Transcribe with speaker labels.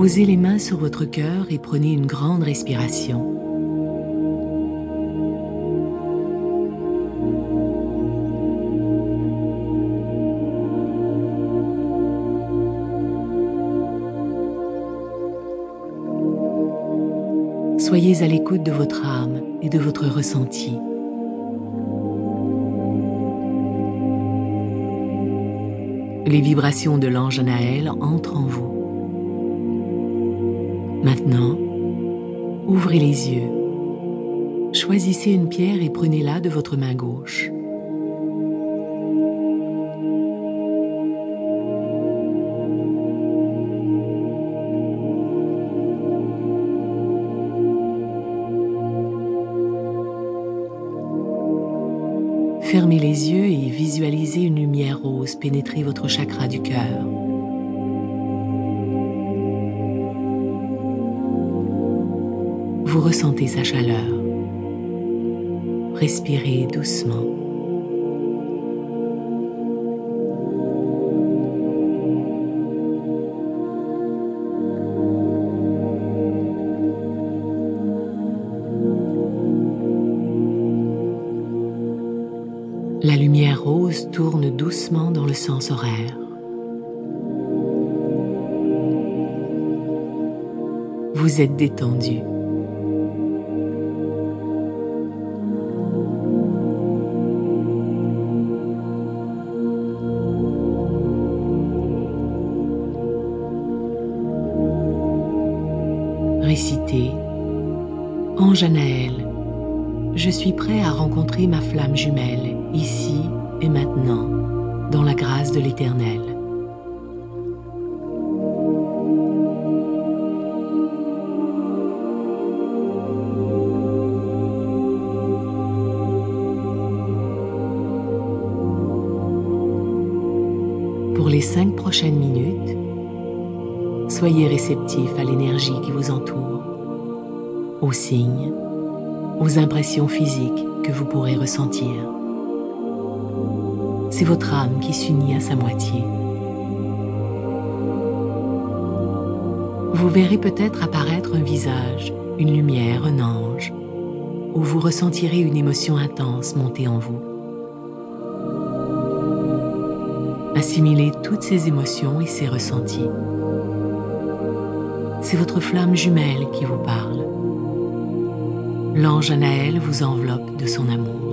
Speaker 1: Posez les mains sur votre cœur et prenez une grande respiration. Soyez à l'écoute de votre âme et de votre ressenti. Les vibrations de l'ange Naël entrent en vous. Maintenant, ouvrez les yeux. Choisissez une pierre et prenez-la de votre main gauche. Fermez les yeux et visualisez une lumière rose pénétrer votre chakra du cœur. Vous ressentez sa chaleur. Respirez doucement. La lumière rose tourne doucement dans le sens horaire. Vous êtes détendu. Ange Anaël, je suis prêt à rencontrer ma flamme jumelle, ici et maintenant, dans la grâce de l'Éternel. Pour les cinq prochaines minutes, soyez réceptif à l'énergie qui vous entoure, aux signes, aux impressions physiques que vous pourrez ressentir. C'est votre âme qui s'unit à sa moitié. Vous verrez peut-être apparaître un visage, une lumière, un ange, ou vous ressentirez une émotion intense monter en vous. Assimilez toutes ces émotions et ces ressentis. C'est votre flamme jumelle qui vous parle. L'ange Anaël vous enveloppe de son amour.